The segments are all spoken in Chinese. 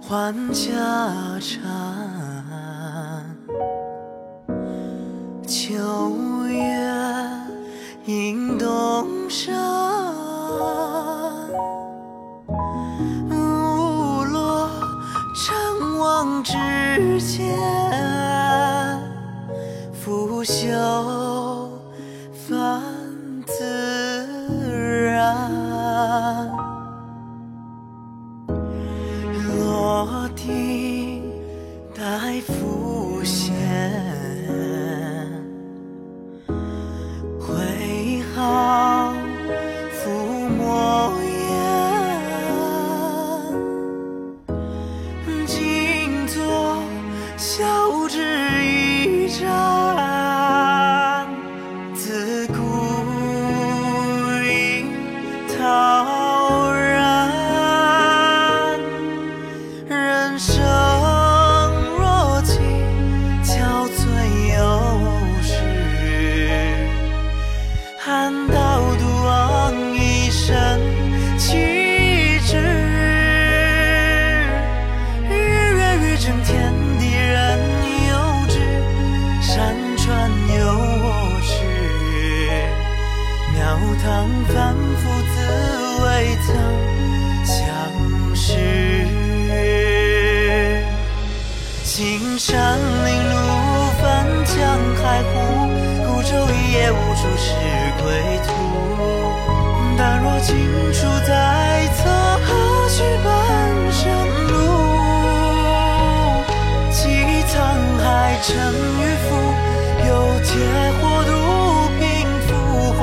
换家产。秋月映东山，舞落成王之间，拂袖定待浮现，挥毫抚墨烟，静坐笑指一张，处是归途。但若情处在侧，何须半生路？既沧海沉与浮，有铁火渡平浮华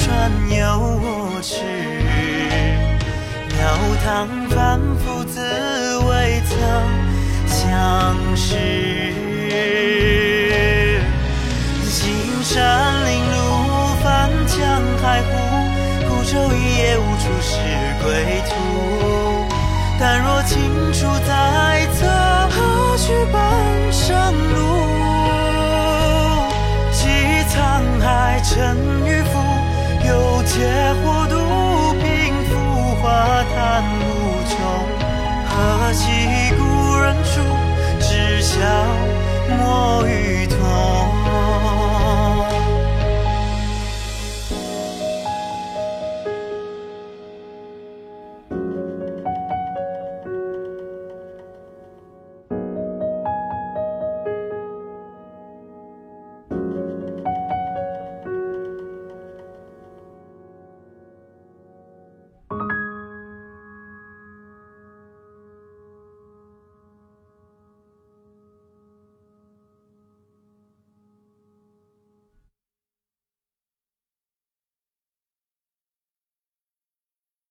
船有我痴。庙堂反复自未曾相识。青山林路翻江海湖，孤舟一叶无处是归途。但若尽处在侧，惜故人处，只笑莫与